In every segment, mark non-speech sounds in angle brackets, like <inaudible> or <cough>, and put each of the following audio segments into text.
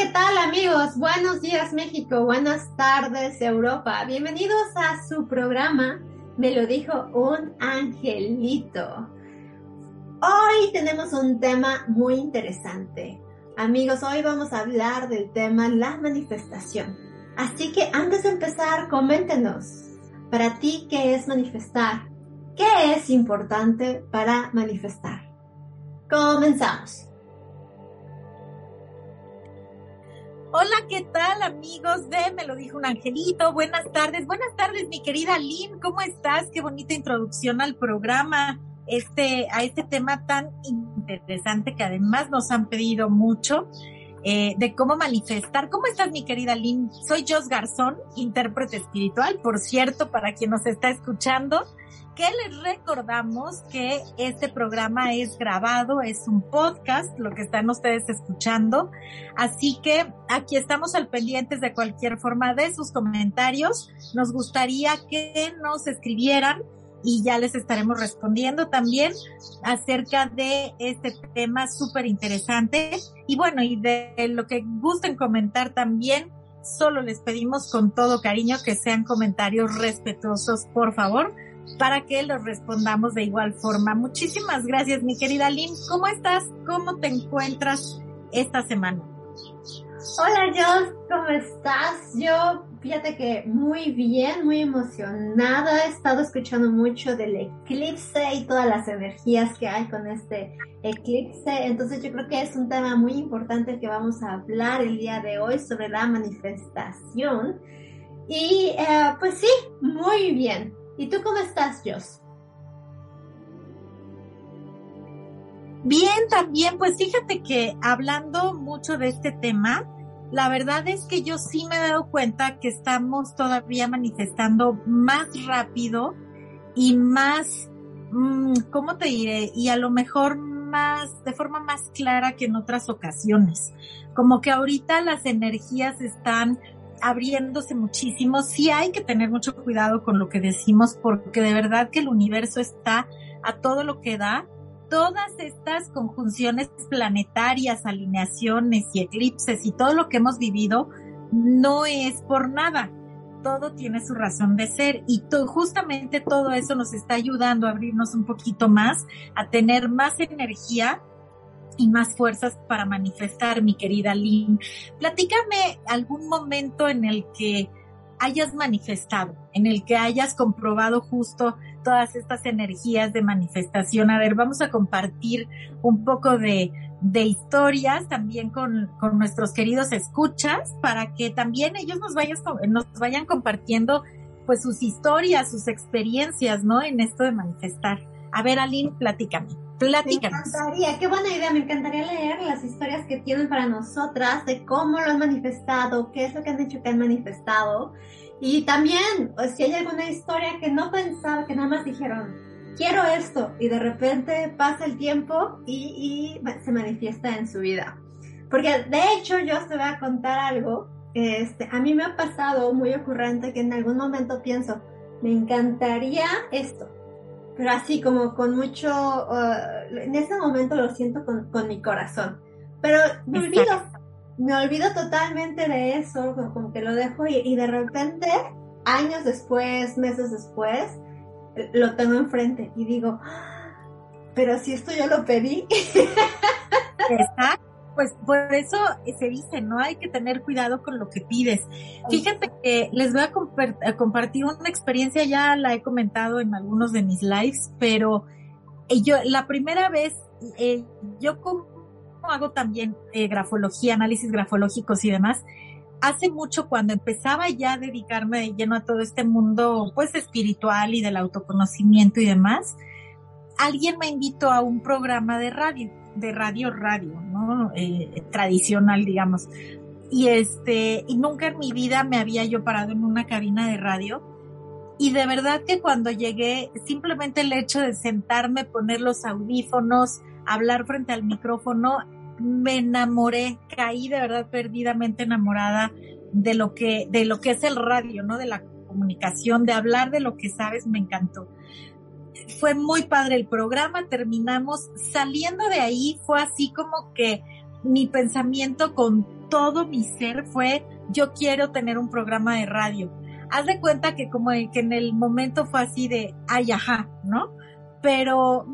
¿qué tal amigos? Buenos días México, buenas tardes Europa. Bienvenidos a su programa, me lo dijo un angelito. Hoy tenemos un tema muy interesante. Amigos, hoy vamos a hablar del tema la manifestación. Así que antes de empezar, coméntenos, para ti, ¿qué es manifestar? ¿Qué es importante para manifestar? Comenzamos. Hola, ¿qué tal amigos de Me lo dijo un angelito? Buenas tardes, buenas tardes mi querida Lynn, ¿cómo estás? Qué bonita introducción al programa, este, a este tema tan interesante que además nos han pedido mucho. Eh, de cómo manifestar. ¿Cómo estás, mi querida Lynn? Soy Jos Garzón, intérprete espiritual, por cierto, para quien nos está escuchando que les recordamos que este programa es grabado, es un podcast, lo que están ustedes escuchando. Así que aquí estamos al pendientes de cualquier forma de sus comentarios. Nos gustaría que nos escribieran y ya les estaremos respondiendo también acerca de este tema súper interesante. Y bueno, y de lo que gusten comentar también, solo les pedimos con todo cariño que sean comentarios respetuosos, por favor para que los respondamos de igual forma. Muchísimas gracias, mi querida Lynn. ¿Cómo estás? ¿Cómo te encuentras esta semana? Hola, Jos, ¿cómo estás? Yo, fíjate que muy bien, muy emocionada. He estado escuchando mucho del eclipse y todas las energías que hay con este eclipse. Entonces, yo creo que es un tema muy importante que vamos a hablar el día de hoy sobre la manifestación. Y eh, pues sí, muy bien. ¿Y tú cómo estás, Jos? Bien, también, pues fíjate que hablando mucho de este tema, la verdad es que yo sí me he dado cuenta que estamos todavía manifestando más rápido y más, mm, ¿cómo te diré? Y a lo mejor más, de forma más clara que en otras ocasiones. Como que ahorita las energías están abriéndose muchísimo. Sí hay que tener mucho cuidado con lo que decimos porque de verdad que el universo está a todo lo que da. Todas estas conjunciones planetarias, alineaciones y eclipses y todo lo que hemos vivido no es por nada. Todo tiene su razón de ser y justamente todo eso nos está ayudando a abrirnos un poquito más, a tener más energía y más fuerzas para manifestar, mi querida Lynn. Platícame algún momento en el que hayas manifestado, en el que hayas comprobado justo todas estas energías de manifestación. A ver, vamos a compartir un poco de, de historias también con, con, nuestros queridos escuchas para que también ellos nos, vayas, nos vayan compartiendo pues sus historias, sus experiencias, ¿no? En esto de manifestar. A ver, Aline, platícame. Platícanos. Me encantaría, qué buena idea, me encantaría leer las historias que tienen para nosotras de cómo lo han manifestado, qué es lo que han dicho que han manifestado. Y también, pues, si hay alguna historia que no pensaba, que nada más dijeron, quiero esto, y de repente pasa el tiempo y, y se manifiesta en su vida. Porque de hecho yo te voy a contar algo, este, a mí me ha pasado muy ocurrente que en algún momento pienso, me encantaría esto, pero así como con mucho, uh, en ese momento lo siento con, con mi corazón, pero me olvido, me olvido totalmente de eso, como, que lo dejo y, y, de repente, años después, meses después, lo tengo enfrente y digo, ah, pero si esto yo lo pedí. Exacto pues por eso se dice, no hay que tener cuidado con lo que pides. Fíjate que les voy a, compartir una experiencia, ya la he comentado en algunos de mis lives, pero eh, yo la primera vez, eh, yo como hago también eh, grafología, análisis grafológicos y demás, hace mucho cuando empezaba ya a dedicarme de lleno a todo este mundo pues espiritual y del autoconocimiento y demás, alguien me invitó a un programa de radio de radio radio, ¿no? Eh, tradicional, digamos. Y este, y nunca en mi vida me había yo parado en una cabina de radio. Y de verdad que cuando llegué, simplemente el hecho de sentarme, poner los audífonos, hablar frente al micrófono, me enamoré, caí de verdad perdidamente enamorada de lo que, de lo que es el radio, ¿no? De la comunicación, de hablar de lo que sabes, me encantó fue muy padre el programa, terminamos saliendo de ahí, fue así como que mi pensamiento con todo mi ser fue, yo quiero tener un programa de radio. Haz de cuenta que como que en el momento fue así de, ay, ajá, ¿no? Pero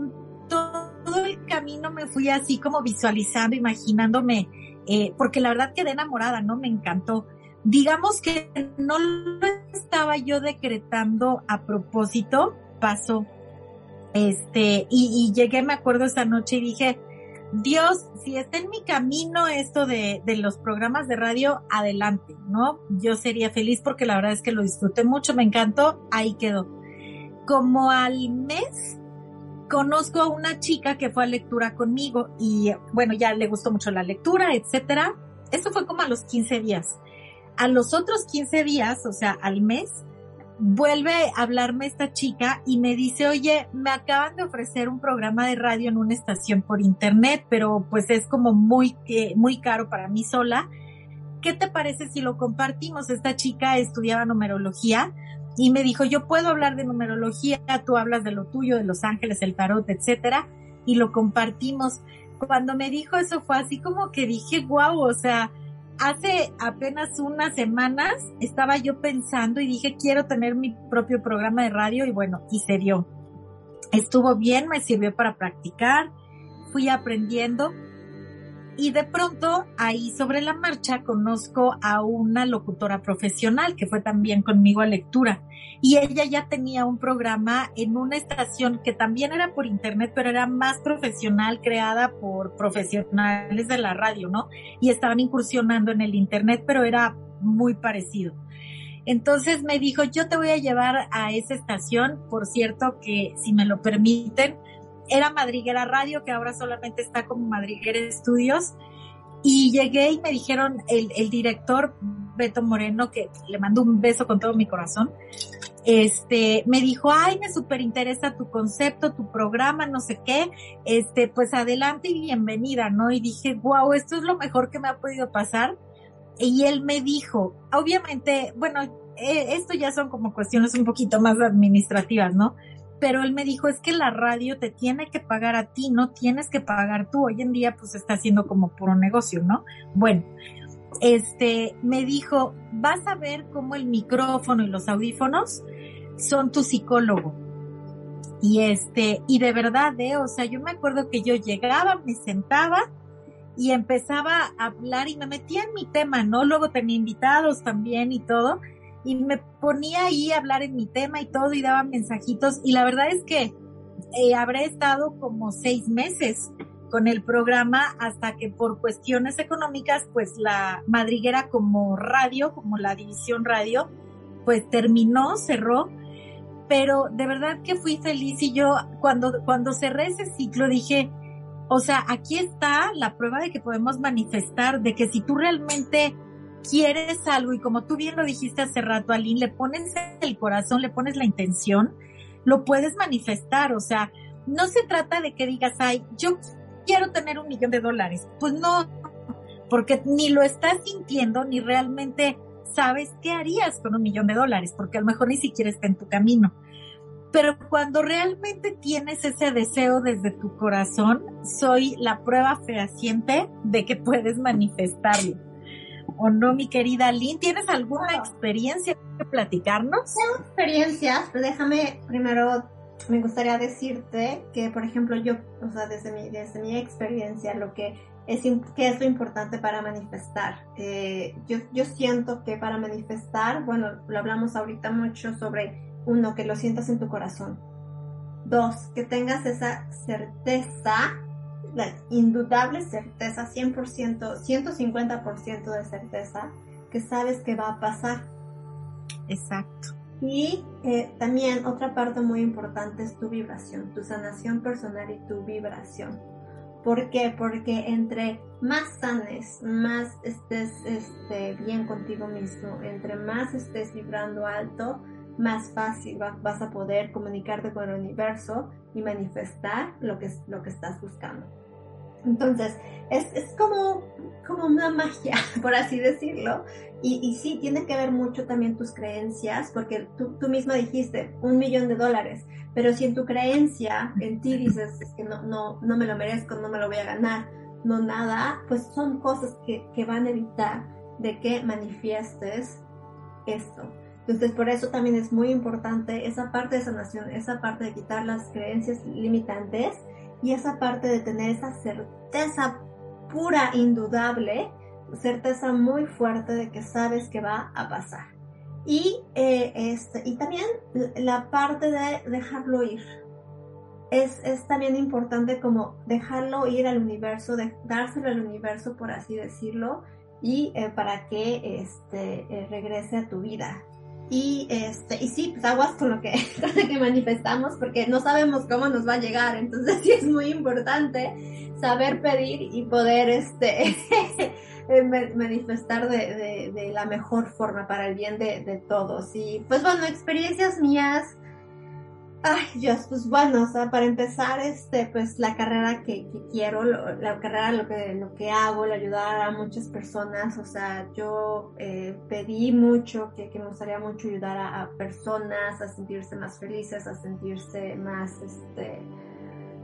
todo el camino me fui así como visualizando, imaginándome, eh, porque la verdad quedé enamorada, ¿no? Me encantó. Digamos que no lo estaba yo decretando a propósito, pasó. Este, y, llegué, me acuerdo esa noche y dije, Dios, si está en mi camino esto de, de, los programas de radio, adelante, ¿no? Yo sería feliz porque la verdad es que lo disfruté mucho, me encantó, ahí quedó. Como al mes, conozco a una chica que fue a lectura conmigo y bueno, ya le gustó mucho la lectura, etcétera. Eso fue como a los 15 días. A los otros 15 días, o sea, al mes, vuelve a hablarme esta chica y me dice, oye, me acaban de ofrecer un programa de radio en una estación por internet, pero pues es como muy, muy caro para mí sola. ¿Qué te parece si lo compartimos? Esta chica estudiaba numerología y me dijo, yo puedo hablar de numerología, tú hablas de lo tuyo, de los ángeles, el tarot, etcétera, y lo compartimos. Cuando me dijo eso fue así como que dije, wow, o sea, hace apenas unas semanas estaba yo pensando y dije, quiero tener mi propio programa de radio y bueno, y se dio. Estuvo bien, me sirvió para practicar, fui aprendiendo y de pronto ahí sobre la marcha conozco a una locutora profesional que fue también conmigo a lectura y ella ya tenía un programa en una estación que también era por internet pero era más profesional creada por profesionales de la radio, ¿no? Y estaban incursionando en el internet pero era muy parecido. Entonces me dijo, yo te voy a llevar a esa estación, por cierto que si me lo permiten, era Madriguera Radio, que ahora solamente está como Madriguera Estudios. Y llegué y me dijeron el, el director Beto Moreno, que le mando un beso con todo mi corazón, este, me dijo, ay, me súper interesa tu concepto, tu programa, no sé qué, este, pues adelante y bienvenida, ¿no? Y dije, wow, esto es lo mejor que me ha podido pasar. Y él me dijo, obviamente, bueno, eh, esto ya son como cuestiones un poquito más administrativas, ¿no? Pero él me dijo, es que la radio te tiene que pagar a ti, no tienes que pagar tú. Hoy en día pues está haciendo como puro negocio, ¿no? Bueno, este, me dijo, vas a ver cómo el micrófono y los audífonos son tu psicólogo. Y este, y de verdad, ¿eh? o sea, yo me acuerdo que yo llegaba, me sentaba y empezaba a hablar y me metía en mi tema, ¿no? Luego tenía invitados también y todo y me ponía ahí a hablar en mi tema y todo y daba mensajitos y la verdad es que eh, habré estado como seis meses con el programa hasta que por cuestiones económicas pues la madriguera como radio, como la división radio, pues terminó, cerró, pero de verdad que fui feliz y yo cuando, cuando cerré ese ciclo dije, o sea, aquí está la prueba de que podemos manifestar, de que si tú realmente quieres algo y como tú bien lo dijiste hace rato, Aline, le pones el corazón, le pones la intención, lo puedes manifestar. O sea, no se trata de que digas, ay, yo quiero tener un millón de dólares. Pues no, porque ni lo estás sintiendo, ni realmente sabes qué harías con un millón de dólares, porque a lo mejor ni siquiera está en tu camino. Pero cuando realmente tienes ese deseo desde tu corazón, soy la prueba fehaciente de que puedes manifestarlo. ¿O no, mi querida Lynn? ¿Tienes alguna experiencia que platicarnos? Tengo experiencias, pero déjame primero, me gustaría decirte que, por ejemplo, yo, o sea, desde mi, desde mi experiencia, lo que es, que es lo importante para manifestar. Eh, yo, yo siento que para manifestar, bueno, lo hablamos ahorita mucho sobre, uno, que lo sientas en tu corazón. Dos, que tengas esa certeza la indudable certeza, 100%, 150% de certeza, que sabes que va a pasar. Exacto. Y eh, también otra parte muy importante es tu vibración, tu sanación personal y tu vibración. ¿Por qué? Porque entre más sanes, más estés este, bien contigo mismo, entre más estés vibrando alto, más fácil vas a poder comunicarte con el universo y manifestar lo que, lo que estás buscando. Entonces, es, es como, como una magia, <laughs> por así decirlo. Y, y, sí, tiene que ver mucho también tus creencias, porque tú, tú misma dijiste un millón de dólares, pero si en tu creencia, en ti dices que no, no, no me lo merezco, no me lo voy a ganar, no nada, pues son cosas que, que van a evitar de que manifiestes esto. Entonces, por eso también es muy importante esa parte de sanación, esa parte de quitar las creencias limitantes y esa parte de tener esa certeza pura, indudable, certeza muy fuerte de que sabes que va a pasar. Y, eh, este, y también la parte de dejarlo ir. Es, es, también importante como dejarlo ir al universo, de, dárselo al universo, por así decirlo, y eh, para que este, eh, regrese a tu vida. Y, este, y sí, pues aguas con lo, que, <laughs> con lo que manifestamos porque no sabemos cómo nos va a llegar. Entonces <laughs> sí es muy importante saber pedir y poder este, <laughs> manifestar de, de, la mejor forma para el bien de, de todos. Y pues bueno, experiencias mías Ay, Dios, pues bueno, o sea, para empezar, este, pues la carrera que, quiero, la carrera, lo que, lo que hago, el ayudar a muchas personas, o sea, yo eh, pedí mucho, que, me gustaría mucho ayudar a, personas a sentirse más felices, a sentirse más, este,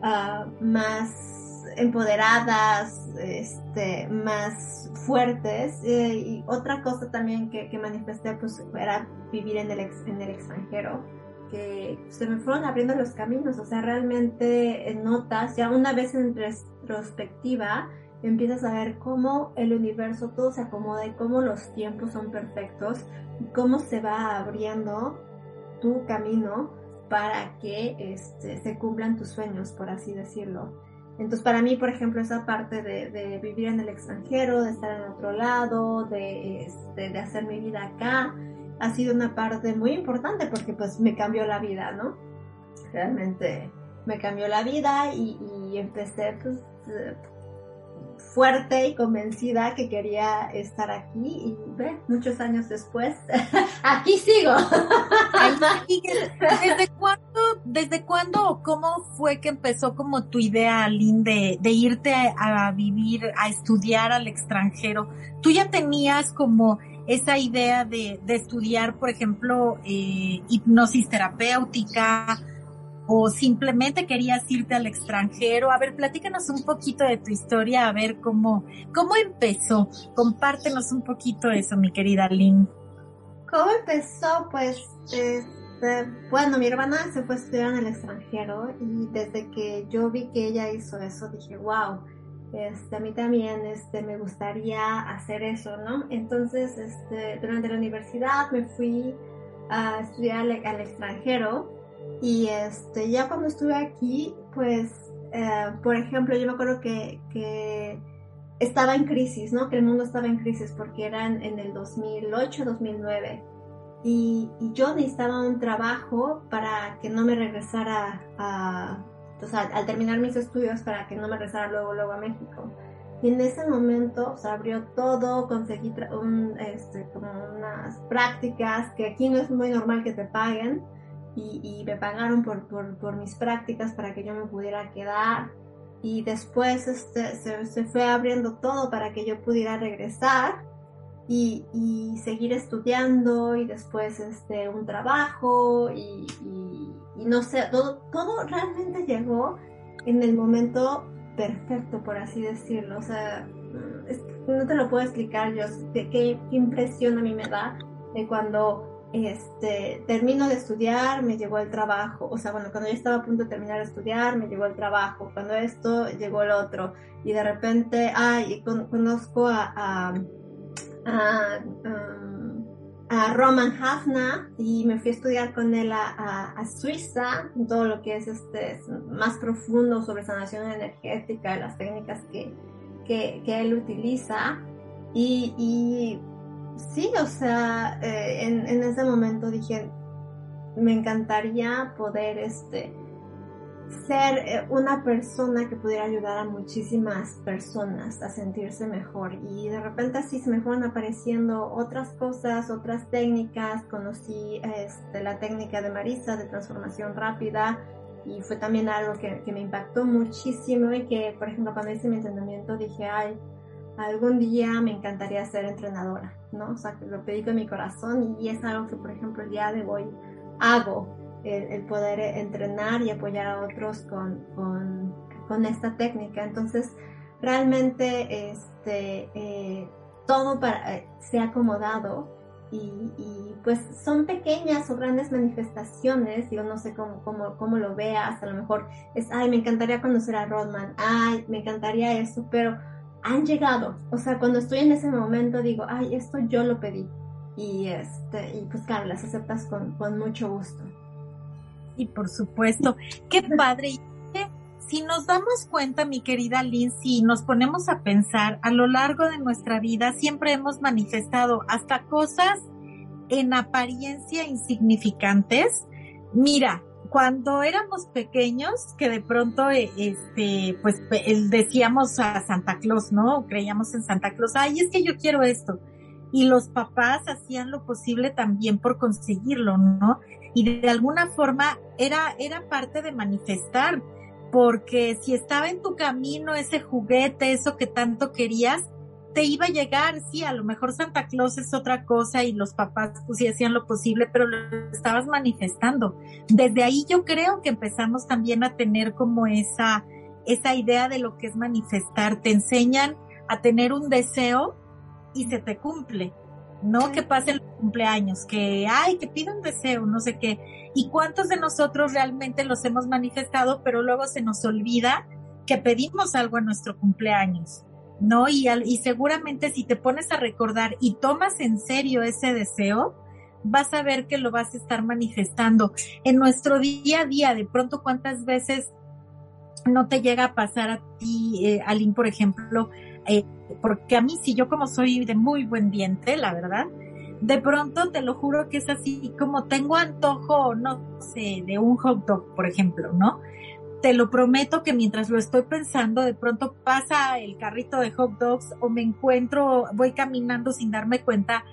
uh, más empoderadas, este, más fuertes. Eh, y otra cosa también que, que manifesté, pues, era vivir en el, en el extranjero que se me fueron abriendo los caminos, o sea, realmente notas, ya una vez en retrospectiva, empiezas a ver cómo el universo todo se acomoda y cómo los tiempos son perfectos y cómo se va abriendo tu camino para que este, se cumplan tus sueños, por así decirlo. Entonces, para mí, por ejemplo, esa parte de, vivir en el extranjero, de estar en otro lado, de, este, de hacer mi vida acá, ha sido una parte muy importante porque pues me cambió la vida, ¿no? Realmente me cambió la vida y, empecé pues fuerte y convencida que quería estar aquí y ve, muchos años después, <laughs> aquí sigo. ¿Desde cuándo, desde cuándo o cómo fue que empezó como tu idea, Lynn, de, de irte a vivir, a estudiar al extranjero? ¿Tú ya tenías como esa idea de, de estudiar, por ejemplo, eh, hipnosis terapéutica o simplemente querías irte al extranjero. A ver, platícanos un poquito de tu historia, a ver cómo, cómo empezó. Compártenos un poquito eso, mi querida Lynn. ¿Cómo empezó? Pues, este, bueno, mi hermana se fue a estudiar en el extranjero y desde que yo vi que ella hizo eso, dije, wow, este, a mí también este, me gustaría hacer eso, ¿no? Entonces, este, durante la universidad me fui a estudiar al, extranjero y este, ya cuando estuve aquí, pues, eh, por ejemplo, yo me acuerdo que, que, estaba en crisis, ¿no? Que el mundo estaba en crisis porque eran en el 2008, 2009. Y, y yo necesitaba un trabajo para que no me regresara a, al terminar mis estudios para que no me regresara luego, luego a México. Y en ese momento se abrió todo, conseguí un, este, como unas prácticas que aquí no es muy normal que te paguen y, me pagaron por, mis prácticas para que yo me pudiera quedar y después este, se, fue abriendo todo para que yo pudiera regresar y, seguir estudiando y después este, un trabajo y no sé, todo, todo realmente llegó en el momento perfecto, por así decirlo. O sea, no te lo puedo explicar yo, qué, qué, impresión a mí me da de cuando este, termino de estudiar, me llegó el trabajo. O sea, bueno, cuando yo estaba a punto de terminar de estudiar, me llegó el trabajo. Cuando esto, llegó el otro. Y de repente, ay, conozco a, a, a a Roman Hafna y me fui a estudiar con él a, a, Suiza, todo lo que es este más profundo sobre sanación energética, las técnicas que, que, que él utiliza. Y, y, sí, o sea, eh, en, en, ese momento dije, me encantaría poder este, ser eh, una persona que pudiera ayudar a muchísimas personas a sentirse mejor. Y de repente así se me fueron apareciendo otras cosas, otras técnicas, conocí este, la técnica de Marisa de transformación rápida. Y fue también algo que, me impactó muchísimo y que por ejemplo cuando hice mi entrenamiento dije, ay, algún día me encantaría ser entrenadora, ¿no? O sea, que lo pedí con mi corazón y es algo que por ejemplo el día de hoy hago el, poder entrenar y apoyar a otros con, con, esta técnica. Entonces, realmente este, eh, todo para, eh, se ha acomodado y, pues son pequeñas o grandes manifestaciones, yo no sé cómo, cómo, cómo, lo veas, a lo mejor es, ay, me encantaría conocer a Rodman, ay, me encantaría eso, pero han llegado, o sea, cuando estoy en ese momento digo, ay, esto yo lo pedí y, este, y pues claro, las aceptas con mucho gusto. Y por supuesto, qué padre. Si nos damos cuenta, mi querida Lynn, si nos ponemos a pensar a lo largo de nuestra vida, siempre hemos manifestado hasta cosas en apariencia insignificantes. Mira, cuando éramos pequeños, que de pronto, eh, este, pues decíamos a Santa Claus, ¿no? Creíamos en Santa Claus, ay, es que yo quiero esto. Y los papás hacían lo posible también por conseguirlo, ¿no? Y de alguna forma era, era parte de manifestar porque si estaba en tu camino ese juguete, eso que tanto querías, te iba a llegar, sí, a lo mejor Santa Claus es otra cosa y los papás pues sí hacían lo posible, pero lo estabas manifestando. Desde ahí yo creo que empezamos también a tener como esa, esa idea de lo que es manifestar. Te enseñan a tener un deseo y se te cumple. No que pasen los cumpleaños, que, ay, que pida un deseo, no sé qué. ¿Y cuántos de nosotros realmente los hemos manifestado, pero luego se nos olvida que pedimos algo en nuestro cumpleaños? ¿No? Y, y seguramente si te pones a recordar y tomas en serio ese deseo, vas a ver que lo vas a estar manifestando. En nuestro día a día, de pronto, ¿cuántas veces no te llega a pasar a ti, eh, por ejemplo, eh, porque a mí si yo como soy de muy buen diente, la verdad, de pronto te lo juro que es así como tengo antojo, no sé, de un hot dog, por ejemplo, ¿no? Te lo prometo que mientras lo estoy pensando, de pronto pasa el carrito de hot dogs o me encuentro, voy caminando sin darme cuenta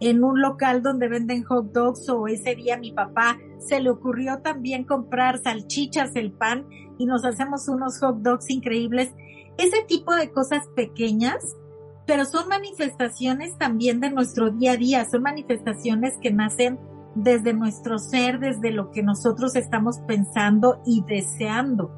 en un local donde venden hot dogs o ese día mi papá se le ocurrió también comprar salchichas, el pan y nos hacemos unos hot dogs increíbles ese tipo de cosas pequeñas, pero son manifestaciones también de nuestro día a día, son manifestaciones que nacen desde nuestro ser, desde lo que nosotros estamos pensando y deseando.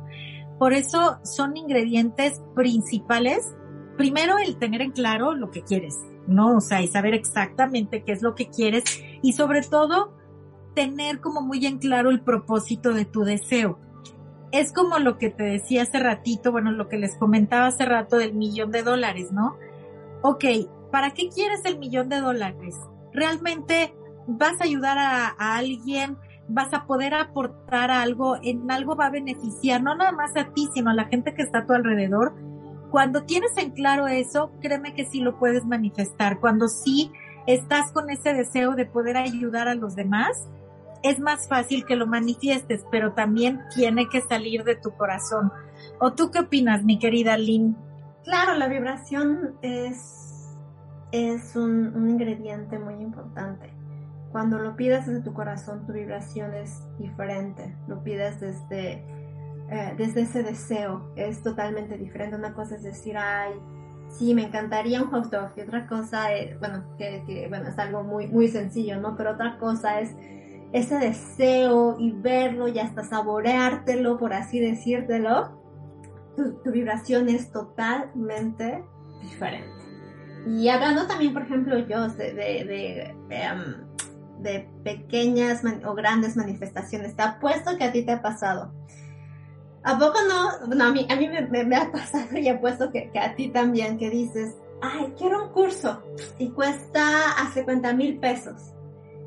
Por eso son ingredientes principales. Primero, el tener en claro lo que quieres, ¿no? O sea, y saber exactamente qué es lo que quieres y sobre todo tener como muy en claro el propósito de tu deseo es como lo que te decía hace ratito, bueno, lo que les comentaba hace rato del millón de dólares, ¿no? Ok, ¿para qué quieres el millón de dólares? ¿Realmente vas a ayudar a, alguien? ¿Vas a poder aportar algo? ¿En algo va a beneficiar? No nada más a ti, sino a la gente que está a tu alrededor. Cuando tienes en claro eso, créeme que sí lo puedes manifestar. Cuando sí estás con ese deseo de poder ayudar a los demás, es más fácil que lo manifiestes, pero también tiene que salir de tu corazón. ¿O tú qué opinas, mi querida Lynn? Claro, la vibración es, es un, ingrediente muy importante. Cuando lo pides desde tu corazón, tu vibración es diferente. Lo pides desde, eh, desde ese deseo, es totalmente diferente. Una cosa es decir, ay, sí, me encantaría un hot dog. Y otra cosa es, bueno, que, bueno, es algo muy, muy sencillo, ¿no? Pero otra cosa es ese deseo y verlo y hasta saboreártelo, por así decírtelo, tu, vibración es totalmente diferente. Y hablando también, por ejemplo, yo de, de, de, em, pequeñas o grandes manifestaciones, te apuesto que a ti te ha pasado. ¿A poco no? No, a mí, a mí me, ha <laughs> pasado y apuesto que, que a ti también, que dices, ay, quiero un curso y cuesta hace cuenta mil pesos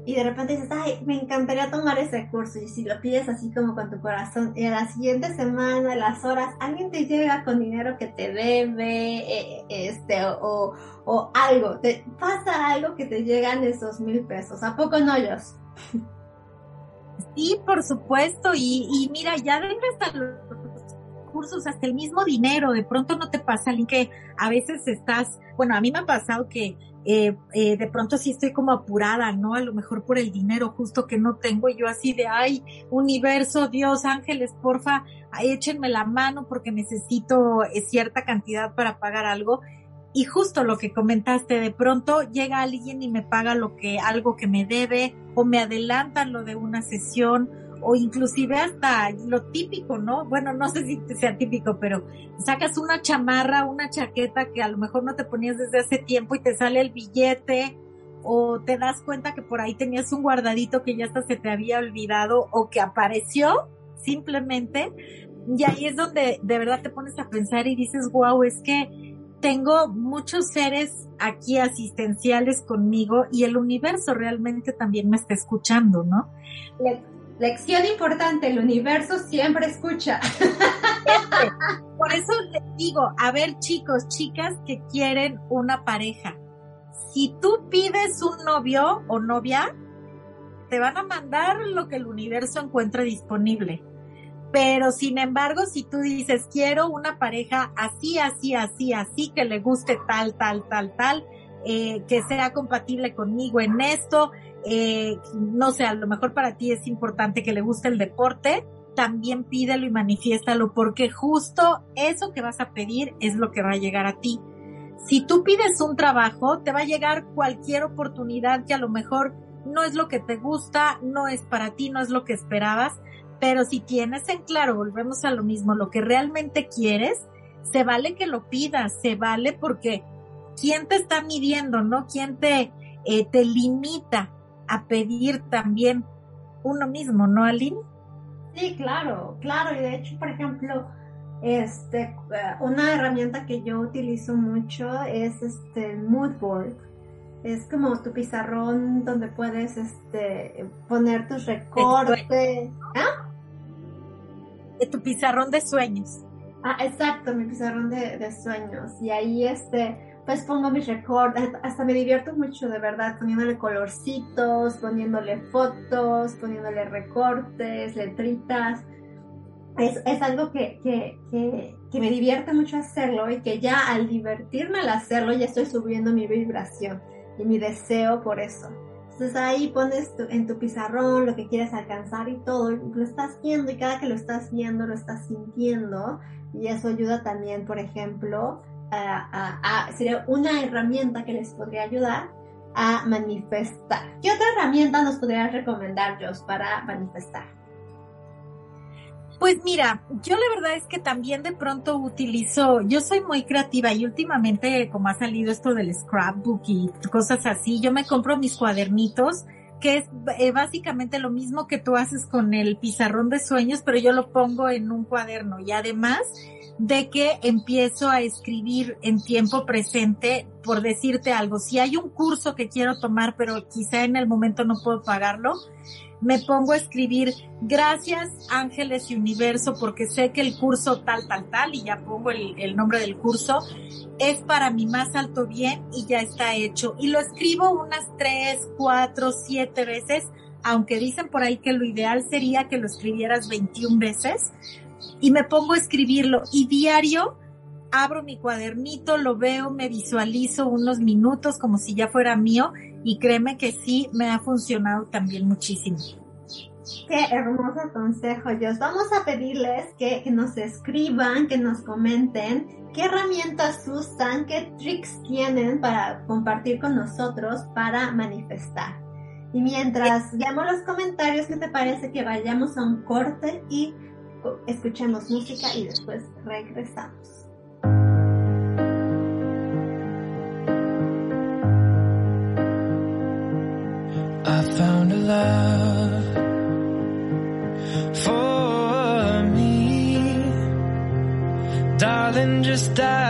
y de repente dices, ay, me encantaría tomar ese curso. Y si lo pides así como con tu corazón, y a la siguiente semana, las horas, alguien te llega con dinero que te debe, eh, este, o, o, algo, te pasa algo que te llegan esos mil pesos. ¿A poco no, ellos? Sí, por supuesto. Y, y mira, ya venga hasta los cursos, hasta el mismo dinero. De pronto no te pasa, alguien que a veces estás, bueno, a mí me ha pasado que eh, eh, de pronto sí estoy como apurada, ¿no? A lo mejor por el dinero justo que no tengo yo así de, ay, universo, Dios, ángeles, porfa, échenme la mano porque necesito eh, cierta cantidad para pagar algo. Y justo lo que comentaste, de pronto llega alguien y me paga lo que, algo que me debe, o me adelantan lo de una sesión, o inclusive hasta lo típico, ¿no? Bueno, no sé si sea típico, pero sacas una chamarra, una chaqueta que a lo mejor no te ponías desde hace tiempo y te sale el billete o te das cuenta que por ahí tenías un guardadito que ya hasta se te había olvidado o que apareció simplemente y ahí es donde de verdad te pones a pensar y dices, wow, es que tengo muchos seres aquí asistenciales conmigo y el universo realmente también me está escuchando, ¿no? Lección importante, el universo siempre escucha. <laughs> Por eso les digo, a ver chicos, chicas que quieren una pareja, si tú pides un novio o novia, te van a mandar lo que el universo encuentre disponible. Pero sin embargo, si tú dices, quiero una pareja así, así, así, así, que le guste tal, tal, tal, tal, eh, que sea compatible conmigo en esto, eh, no sé, a lo mejor para ti es importante que le guste el deporte, también pídelo y manifiéstalo, porque justo eso que vas a pedir es lo que va a llegar a ti. Si tú pides un trabajo, te va a llegar cualquier oportunidad que a lo mejor no es lo que te gusta, no es para ti, no es lo que esperabas, pero si tienes en claro, volvemos a lo mismo, lo que realmente quieres, se vale que lo pidas, se vale porque ¿quién te está midiendo, no? ¿Quién te, eh, te limita a pedir también uno mismo, no, Aline? Sí, claro, claro. Y de hecho, por ejemplo, este, eh, una herramienta que yo utilizo mucho es este mood board. Es como tu pizarrón donde puedes este, poner tus recortes. ¿Ah? de tu pizarrón de sueños. Ah, exacto, mi pizarrón de, sueños. Y ahí este, pues pongo mis recortes, hasta me divierto mucho de verdad, poniéndole colorcitos, poniéndole fotos, poniéndole recortes, letritas. Es, es algo que, que, que, que, me divierte mucho hacerlo y que ya al divertirme al hacerlo ya estoy subiendo mi vibración y mi deseo por eso. Entonces ahí pones en tu pizarrón lo que quieres alcanzar y todo, lo estás viendo y cada que lo estás viendo lo estás sintiendo y eso ayuda también, por ejemplo, sería una herramienta que les podría ayudar a manifestar. ¿Qué otra herramienta nos podrías recomendar, Jos, para manifestar? Pues mira, yo la verdad es que también de pronto utilizo, yo soy muy creativa y últimamente como ha salido esto del scrapbook y cosas así, yo me compro mis cuadernitos, que es eh, básicamente lo mismo que tú haces con el pizarrón de sueños, pero yo lo pongo en un cuaderno. Y además de que empiezo a escribir en tiempo presente, por decirte algo, si hay un curso que quiero tomar, pero quizá en el momento no puedo pagarlo, me pongo a escribir gracias ángeles y universo porque sé que el curso tal, tal, tal y ya pongo el, nombre del curso es para mi más alto bien y ya está hecho. Y lo escribo unas tres, cuatro, siete veces, aunque dicen por ahí que lo ideal sería que lo escribieras 21 veces y me pongo a escribirlo y diario abro mi cuadernito, lo veo, me visualizo unos minutos como si ya fuera mío y créeme que sí me ha funcionado también muchísimo. Qué hermoso consejo, Dios. Vamos a pedirles que, nos escriban, que nos comenten qué herramientas usan, qué tricks tienen para compartir con nosotros para manifestar. Y mientras veamos los comentarios, ¿qué te parece que vayamos a un corte y escuchemos música y después regresamos? Love for me. Darling, just dive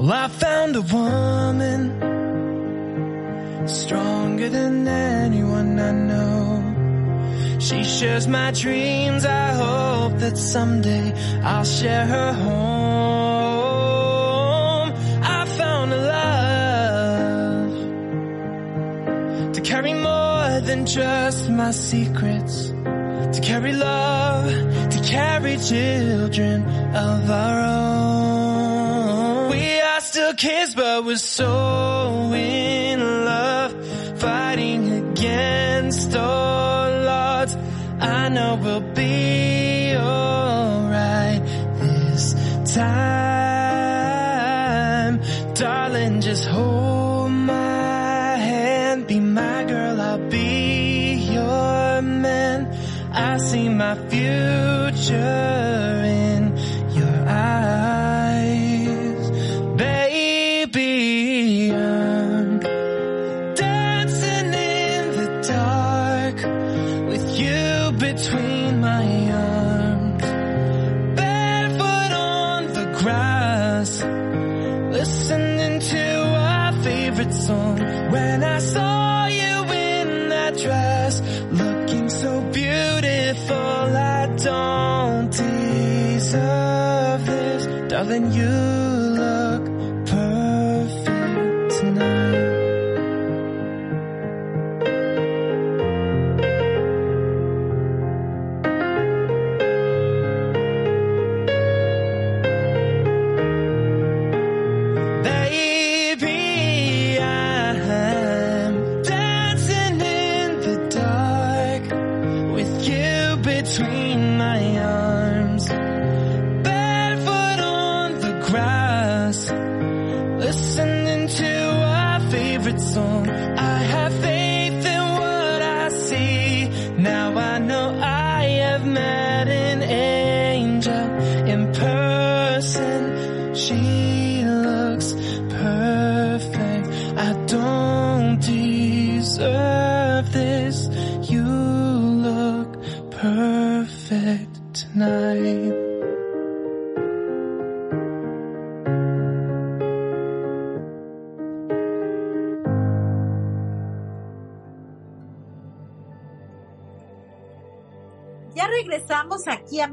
Well, I found a woman stronger than anyone I know. She shares my dreams. I hope that someday I'll share her home. I found a love to carry more than just my secrets. To carry love, to carry children of our own. Are kids, but we're so in love, fighting against all odds. I know we'll be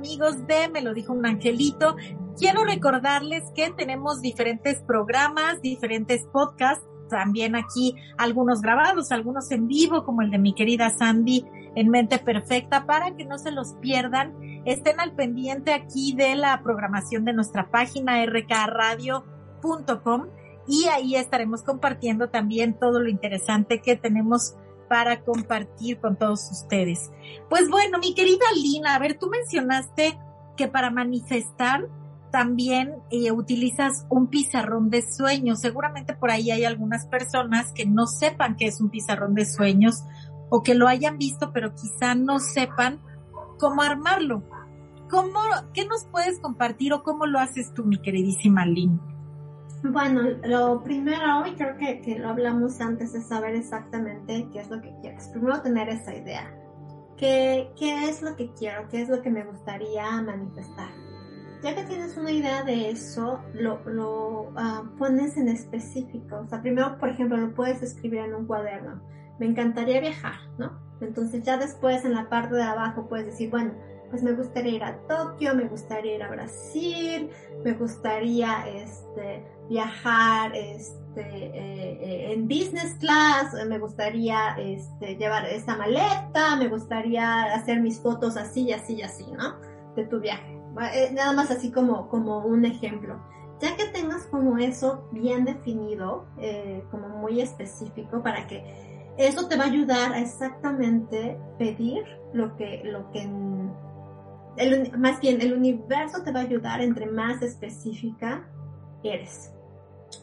amigos de Me lo dijo un angelito. Quiero recordarles que tenemos diferentes programas, diferentes podcasts, también aquí algunos grabados, algunos en vivo, como el de mi querida Sandy en Mente Perfecta, para que no se los pierdan. Estén al pendiente aquí de la programación de nuestra página rkradio.com y ahí estaremos compartiendo también todo lo interesante que tenemos para compartir con todos ustedes. Pues bueno, mi querida Lina, a ver, tú mencionaste que para manifestar también eh, utilizas un pizarrón de sueños. Seguramente por ahí hay algunas personas que no sepan qué es un pizarrón de sueños o que lo hayan visto, pero quizá no sepan cómo armarlo. ¿Cómo, ¿Qué nos puedes compartir o cómo lo haces tú, mi queridísima Lina? Bueno, lo primero, y creo que, que, lo hablamos antes, es saber exactamente qué es lo que quieres. Primero tener esa idea. ¿Qué, ¿Qué es lo que quiero? ¿Qué es lo que me gustaría manifestar? Ya que tienes una idea de eso, lo, lo uh, pones en específico. O sea, primero, por ejemplo, lo puedes escribir en un cuaderno. Me encantaría viajar, ¿no? Entonces ya después en la parte de abajo puedes decir, bueno, pues me gustaría ir a Tokio, me gustaría ir a Brasil, me gustaría este, viajar este, eh, eh, en business class, me gustaría este, llevar esa maleta, me gustaría hacer mis fotos así y así y así, ¿no? De tu viaje. Eh, nada más así como, como un ejemplo. Ya que tengas como eso bien definido, como muy específico, para que eso te va a ayudar a exactamente pedir lo que, lo que el, más bien el universo te va a ayudar entre más específica eres.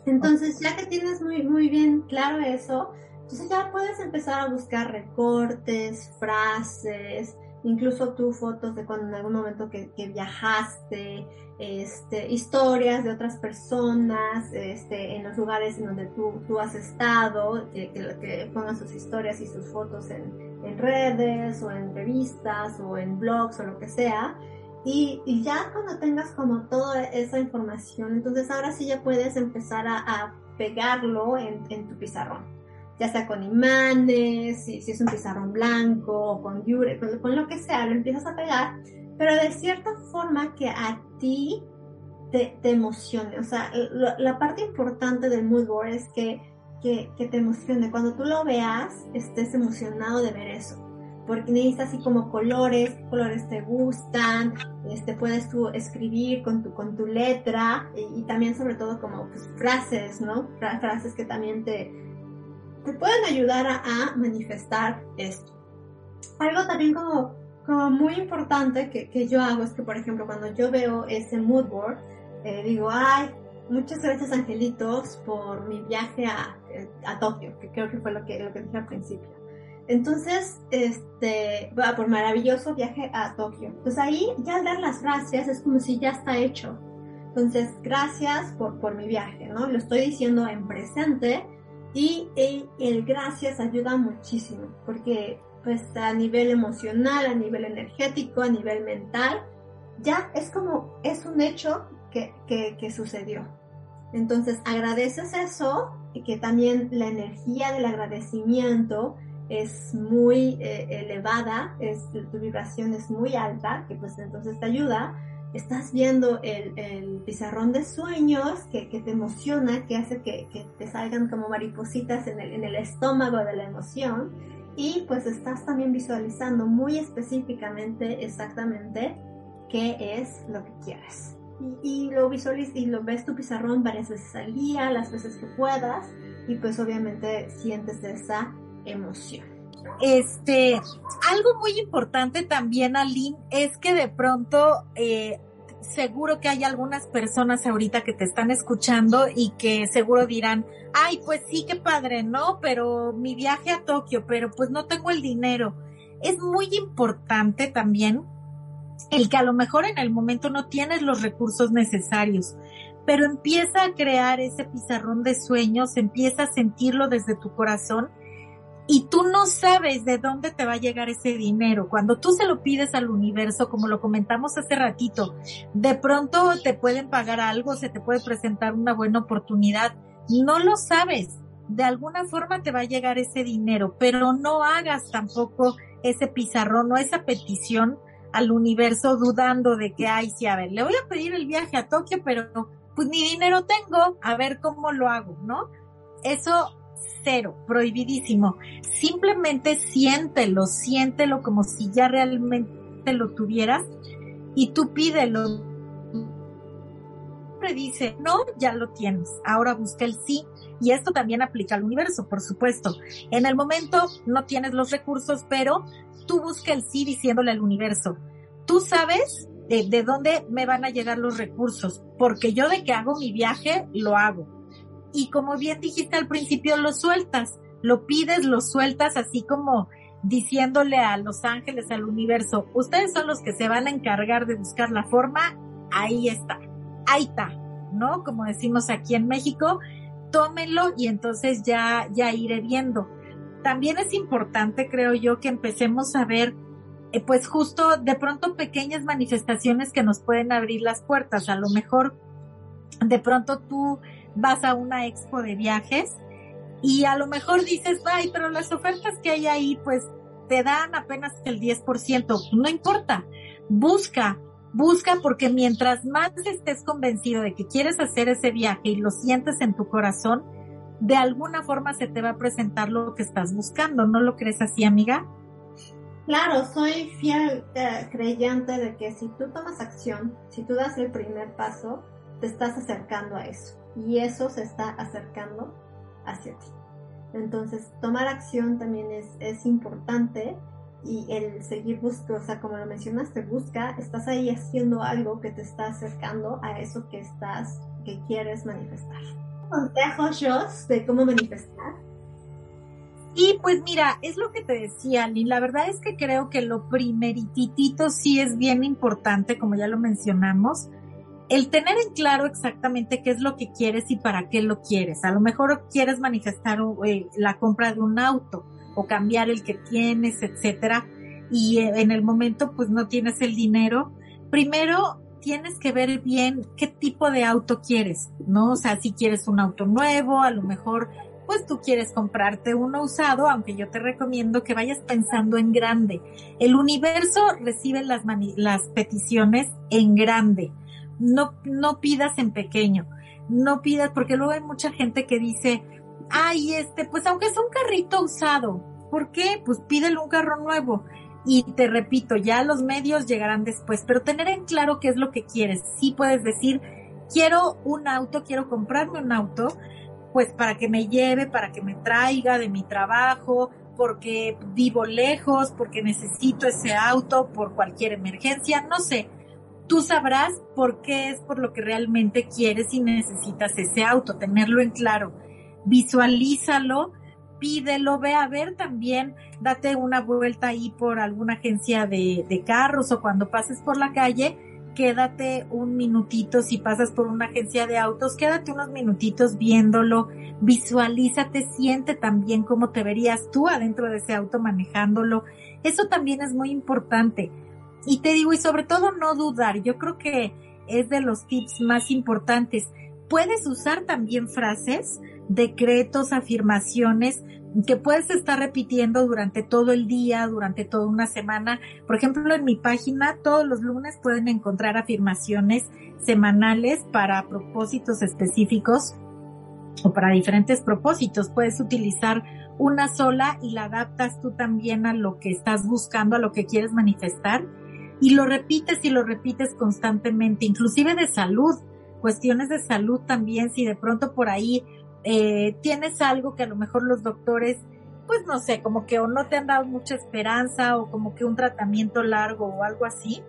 Entonces, ya que tienes muy, muy bien claro eso, entonces ya puedes empezar a buscar recortes, frases, incluso tú fotos de cuando en algún momento que, viajaste, este, historias de otras personas, este, en los lugares en donde tú, tú has estado, que, pongan sus historias y sus fotos en, en, redes o en revistas o en blogs o lo que sea. Y, ya cuando tengas como toda esa información, entonces ahora sí ya puedes empezar a, pegarlo en, tu pizarrón ya sea con imanes, si, es un pizarrón blanco o con yure, con, lo que sea, lo empiezas a pegar, pero de cierta forma que a ti te, te emocione. O sea, la parte importante del mood board es que, que, que, te emocione. Cuando tú lo veas, estés emocionado de ver eso. Porque necesitas así como colores, colores te gustan, este, puedes tú escribir con tu, con tu letra y, también sobre todo como pues, frases, ¿no? Frases que también te, te pueden ayudar a, manifestar esto. Algo también como, como muy importante que, que, yo hago es que, por ejemplo, cuando yo veo ese mood board, eh, digo, ay, muchas gracias angelitos por mi viaje a, eh, a, Tokio, que creo que fue lo que, lo que dije al principio. Entonces, este, va por maravilloso viaje a Tokio. Pues ahí ya al dar las gracias es como si ya está hecho. Entonces, gracias por, por mi viaje, ¿no? Lo estoy diciendo en presente y el, gracias ayuda muchísimo, porque pues a nivel emocional, a nivel energético, a nivel mental, ya es como, es un hecho que, que, sucedió. Entonces agradeces eso y que también la energía del agradecimiento es muy eh, elevada, tu vibración es muy alta, que pues entonces te ayuda estás viendo el, pizarrón de sueños que, te emociona, que hace que, te salgan como maripositas en el, estómago de la emoción y pues estás también visualizando muy específicamente exactamente qué es lo que quieres. Y, lo visualizas y lo ves tu pizarrón varias veces al día, las veces que puedas y pues obviamente sientes esa emoción. Este, algo muy importante también, Aline, es que de pronto, eh, seguro que hay algunas personas ahorita que te están escuchando y que seguro dirán, ay, pues sí, qué padre, ¿no? Pero mi viaje a Tokio, pero pues no tengo el dinero. Es muy importante también el que a lo mejor en el momento no tienes los recursos necesarios, pero empieza a crear ese pizarrón de sueños, empieza a sentirlo desde tu corazón y tú no sabes de dónde te va a llegar ese dinero. Cuando tú se lo pides al universo, como lo comentamos hace ratito, de pronto te pueden pagar algo, se te puede presentar una buena oportunidad. No lo sabes. De alguna forma te va a llegar ese dinero, pero no hagas tampoco ese pizarrón o esa petición al universo dudando de que, ay, sí, a ver, le voy a pedir el viaje a Tokio, pero pues ni dinero tengo, a ver cómo lo hago, ¿no? Eso cero, prohibidísimo. Simplemente siéntelo, siéntelo como si ya realmente lo tuvieras y tú pídelo. Siempre dice, no, ya lo tienes, ahora busca el sí. Y esto también aplica al universo, por supuesto. En el momento no tienes los recursos, pero tú busca el sí diciéndole al universo, tú sabes de, de, dónde me van a llegar los recursos, porque yo de que hago mi viaje, lo hago y como bien dijiste al principio, lo sueltas, lo pides, lo sueltas así como diciéndole a los ángeles, al universo, ustedes son los que se van a encargar de buscar la forma, ahí está, ahí está, ¿no? Como decimos aquí en México, tómenlo y entonces ya, ya iré viendo. También es importante, creo yo, que empecemos a ver, eh, pues justo de pronto pequeñas manifestaciones que nos pueden abrir las puertas. A lo mejor de pronto tú vas a una expo de viajes y a lo mejor dices, ay, pero las ofertas que hay ahí, pues te dan apenas el 10%. No importa, busca, busca porque mientras más estés convencido de que quieres hacer ese viaje y lo sientes en tu corazón, de alguna forma se te va a presentar lo que estás buscando. ¿No lo crees así, amiga? Claro, soy fiel eh, creyente de que si tú tomas acción, si tú das el primer paso, te estás acercando a eso y eso se está acercando hacia ti. Entonces, tomar acción también es, es importante y el seguir buscando, o sea, como lo mencionaste, busca, estás ahí haciendo algo que te está acercando a eso que estás, que quieres manifestar. consejos, Jos, de cómo manifestar? Y pues mira, es lo que te decía, Lynn. La verdad es que creo que lo primeritito sí es bien importante, como ya lo mencionamos, el tener en claro exactamente qué es lo que quieres y para qué lo quieres. A lo mejor quieres manifestar eh, la compra de un auto o cambiar el que tienes, etcétera, y eh, en el momento pues no tienes el dinero. Primero tienes que ver bien qué tipo de auto quieres, ¿no? O sea, si quieres un auto nuevo, a lo mejor pues tú quieres comprarte uno usado, aunque yo te recomiendo que vayas pensando en grande. El universo recibe las, las peticiones en grande. No, no pidas en pequeño. No pidas, porque luego hay mucha gente que dice, ay, este, pues aunque es un carrito usado, ¿por qué? Pues pídele un carro nuevo. Y te repito, ya los medios llegarán después, pero tener en claro qué es lo que quieres. Sí puedes decir, quiero un auto, quiero comprarme un auto, pues para que me lleve, para que me traiga de mi trabajo, porque vivo lejos, porque necesito ese auto por cualquier emergencia, no sé. Tú sabrás por qué es por lo que realmente quieres y necesitas ese auto, tenerlo en claro. Visualízalo, pídelo, ve a ver también, date una vuelta ahí por alguna agencia de, de carros o cuando pases por la calle, quédate un minutito, si pasas por una agencia de autos, quédate unos minutitos viéndolo, visualízate, siente también cómo te verías tú adentro de ese auto manejándolo. Eso también es muy importante. Y te digo, y sobre todo no dudar, yo creo que es de los tips más importantes. Puedes usar también frases decretos, afirmaciones que puedes estar repitiendo durante todo el día, durante toda una semana. Por ejemplo, en mi página todos los lunes pueden encontrar afirmaciones semanales para propósitos específicos o para diferentes propósitos. Puedes utilizar una sola y la adaptas tú también a lo que estás buscando, a lo que quieres manifestar y lo repites y lo repites constantemente, inclusive de salud, cuestiones de salud también, si de pronto por ahí eh, tienes algo que a lo mejor los doctores, pues no sé, como que o no te han dado mucha esperanza o como que un tratamiento largo o algo así,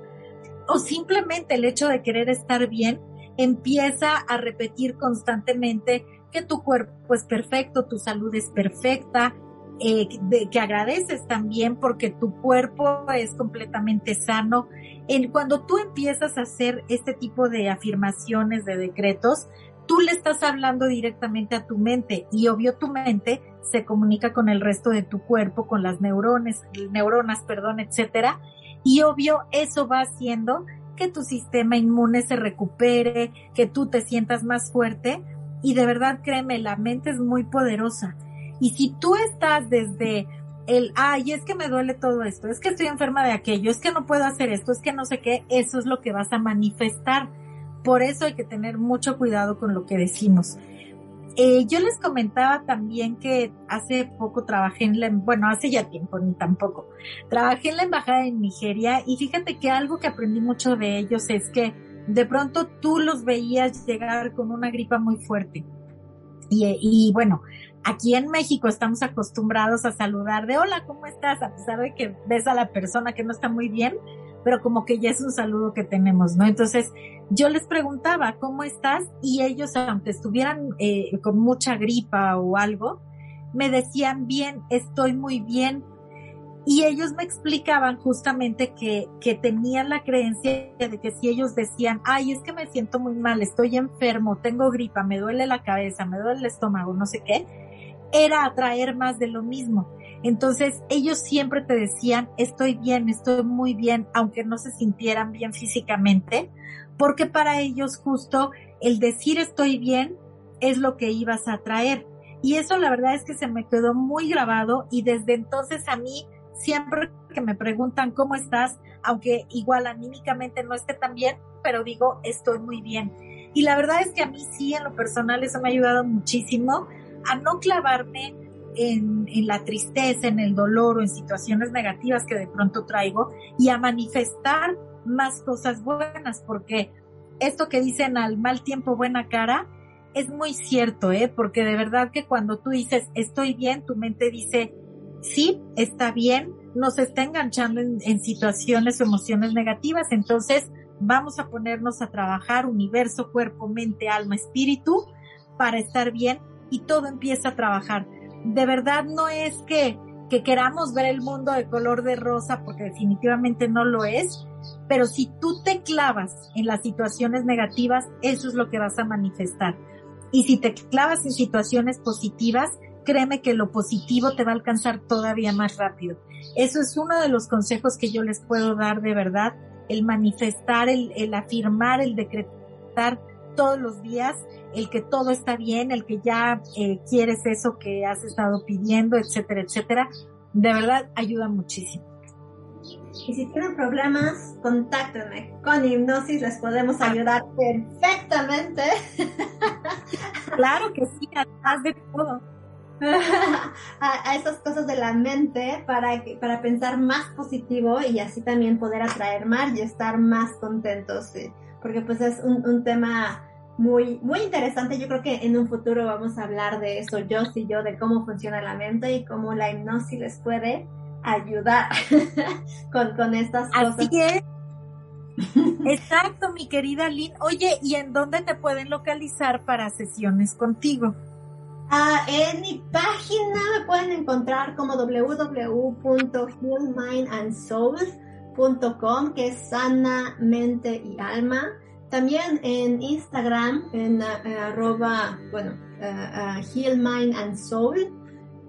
o simplemente el hecho de querer estar bien empieza a repetir constantemente que tu cuerpo es perfecto, tu salud es perfecta, eh, de, que agradeces también porque tu cuerpo es completamente sano. En, cuando tú empiezas a hacer este tipo de afirmaciones, de decretos, tú le estás hablando directamente a tu mente y obvio tu mente se comunica con el resto de tu cuerpo, con las neuronas, neuronas, perdón, etcétera, y obvio eso va haciendo que tu sistema inmune se recupere, que tú te sientas más fuerte y de verdad créeme, la mente es muy poderosa. Y si tú estás desde el, ay, es que me duele todo esto, es que estoy enferma de aquello, es que no puedo hacer esto, es que no sé qué, eso es lo que vas a manifestar por eso hay que tener mucho cuidado con lo que decimos. Eh, yo les comentaba también que hace poco trabajé en la, bueno, hace ya tiempo, ni tampoco, trabajé en la embajada en Nigeria y fíjate que algo que aprendí mucho de ellos es que de pronto tú los veías llegar con una gripa muy fuerte. Y, y bueno, aquí en México estamos acostumbrados a saludar de hola, ¿cómo estás? A pesar de que ves a la persona que no está muy bien, pero como que ya es un saludo que tenemos, ¿no? Entonces, yo les preguntaba, ¿cómo estás? Y ellos, aunque estuvieran eh, con mucha gripa o algo, me decían, bien, estoy muy bien. Y ellos me explicaban justamente que, que tenían la creencia de que si ellos decían, ay, es que me siento muy mal, estoy enfermo, tengo gripa, me duele la cabeza, me duele el estómago, no sé qué, era atraer más de lo mismo. Entonces ellos siempre te decían, estoy bien, estoy muy bien, aunque no se sintieran bien físicamente, porque para ellos justo el decir estoy bien es lo que ibas a traer. Y eso la verdad es que se me quedó muy grabado y desde entonces a mí siempre que me preguntan cómo estás, aunque igual anímicamente no esté tan bien, pero digo estoy muy bien. Y la verdad es que a mí sí en lo personal eso me ha ayudado muchísimo a no clavarme en, la tristeza, en el dolor o en situaciones negativas que de pronto traigo y a manifestar más cosas buenas, porque esto que dicen al mal tiempo buena cara es muy cierto, ¿eh? Porque de verdad que cuando tú dices estoy bien, tu mente dice sí, está bien, nos está enganchando en, en situaciones o emociones negativas, entonces vamos a ponernos a trabajar universo, cuerpo, mente, alma, espíritu para estar bien y todo empieza a trabajar. De verdad no es que, que queramos ver el mundo de color de rosa, porque definitivamente no lo es, pero si tú te clavas en las situaciones negativas, eso es lo que vas a manifestar. Y si te clavas en situaciones positivas, créeme que lo positivo te va a alcanzar todavía más rápido. Eso es uno de los consejos que yo les puedo dar de verdad, el manifestar, el, el afirmar, el decretar todos los días el que todo está bien, el que ya eh, quieres eso que has estado pidiendo, etcétera, etcétera, de verdad ayuda muchísimo. Y si tienen problemas, contáctenme. Con hipnosis les podemos ayudar perfectamente. Claro que sí, además de todo. <laughs> a, a, esas cosas de la mente para, para pensar más positivo y así también poder atraer más y estar más contentos. ¿sí? Porque pues es un, un tema muy, muy interesante. Yo creo que en un futuro vamos a hablar de eso, yo y yo, de cómo funciona la mente y cómo la hipnosis les puede ayudar <laughs> con, con estas cosas. Así es. Exacto, mi querida Lynn. Oye, ¿y en dónde te pueden localizar para sesiones contigo? Ah, en mi página me pueden encontrar como www.healmindandsoul.com, que es sana, mente y alma. También en Instagram, en uh, arroba, bueno, uh, Heal Mind and Soul.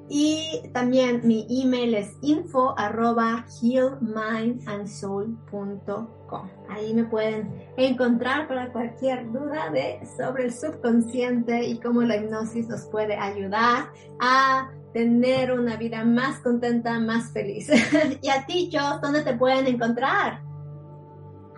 Y también mi email es info arroba healmindandsoul.com. Ahí me pueden encontrar para cualquier duda de, sobre el subconsciente y cómo la hipnosis nos puede ayudar a tener una vida más contenta, más feliz. <laughs> y a ti, Joss, ¿dónde te pueden encontrar?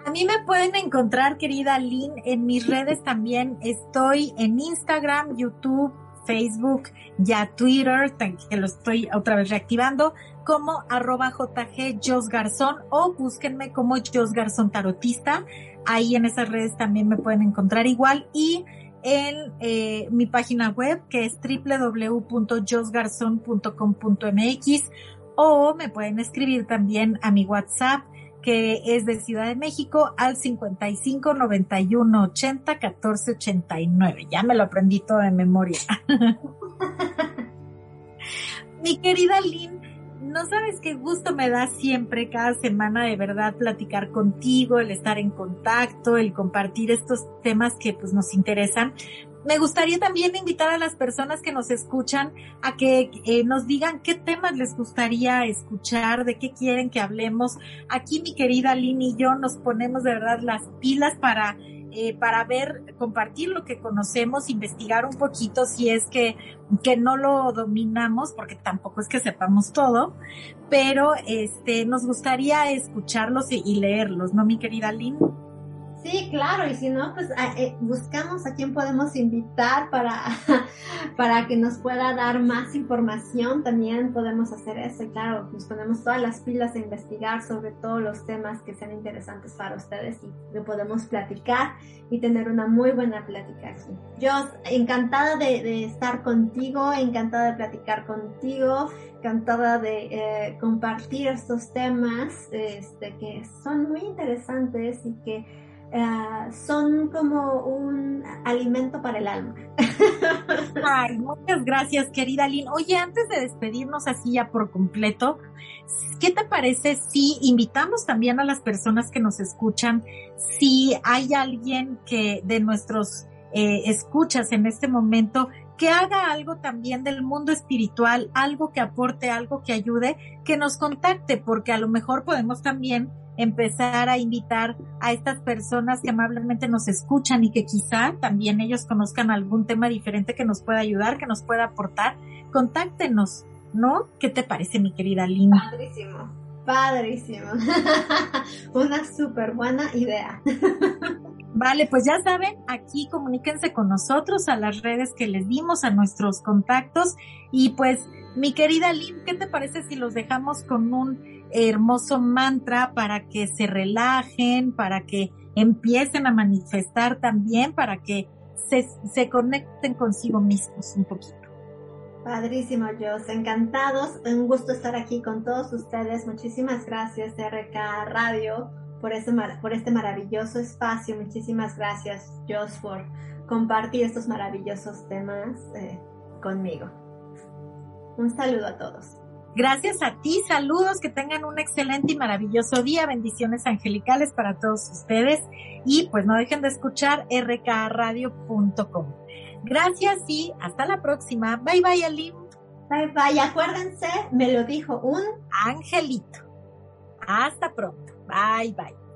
A mí me pueden encontrar, querida Lynn, en mis redes también. Estoy en Instagram, YouTube, Facebook, ya Twitter, que lo estoy otra vez reactivando, como arroba JG Jos Garzón o búsquenme como Jos Garzón Tarotista. Ahí en esas redes también me pueden encontrar igual y en eh, mi página web que es www.josgarzón.com.mx o me pueden escribir también a mi WhatsApp que es de Ciudad de México al 55 91 80 14 89. Ya me lo aprendí todo de memoria. <laughs> Mi querida Lynn, no sabes qué gusto me da siempre cada semana de verdad platicar contigo, el estar en contacto, el compartir estos temas que pues nos interesan, me gustaría también invitar a las personas que nos escuchan a que eh, nos digan qué temas les gustaría escuchar, de qué quieren que hablemos. Aquí mi querida Lynn y yo nos ponemos de verdad las pilas para eh, para ver, compartir lo que conocemos, investigar un poquito si es que, que no lo dominamos, porque tampoco es que sepamos todo, pero este, nos gustaría escucharlos y, y leerlos, ¿no, mi querida Lynn? Sí, claro, y si no, pues eh, buscamos a quién podemos invitar para, <laughs> para que nos pueda dar más información, también podemos hacer eso, claro, nos ponemos todas las pilas a investigar sobre todos los temas que sean interesantes para ustedes y que podemos platicar y tener una muy buena plática aquí. Yo encantada de, de estar contigo, encantada de platicar contigo, encantada de eh, compartir estos temas este, que son muy interesantes y que Uh, son como un alimento para el alma. <laughs> Ay, muchas gracias, querida Lynn. Oye, antes de despedirnos así ya por completo, ¿qué te parece si invitamos también a las personas que nos escuchan, si hay alguien que de nuestros eh, escuchas en este momento que haga algo también del mundo espiritual, algo que aporte, algo que ayude, que nos contacte, porque a lo mejor podemos también empezar a invitar a estas personas que amablemente nos escuchan y que quizá también ellos conozcan algún tema diferente que nos pueda ayudar, que nos pueda aportar, contáctenos, ¿no? ¿Qué te parece, mi querida Lina? Padrísimo, padrísimo. <laughs> Una súper buena idea. Vale, pues ya saben, aquí comuníquense con nosotros a las redes que les dimos, a nuestros contactos. Y pues, mi querida Lynn, ¿qué te parece si los dejamos con un hermoso mantra para que se relajen, para que empiecen a manifestar también, para que se, conecten consigo mismos un poquito. Padrísimo, Jos. Encantados. Un gusto estar aquí con todos ustedes. Muchísimas gracias, RK Radio, por, ese, por este maravilloso espacio. Muchísimas gracias, Jos, por, compartir estos maravillosos temas eh, conmigo. Un saludo a todos. Gracias a ti, saludos, que tengan un excelente y maravilloso día, bendiciones angelicales para todos ustedes y pues no dejen de escuchar rkradio.com. Gracias y hasta la próxima. Bye bye, Ali. Bye bye, acuérdense, me lo dijo un angelito. Hasta pronto. Bye bye.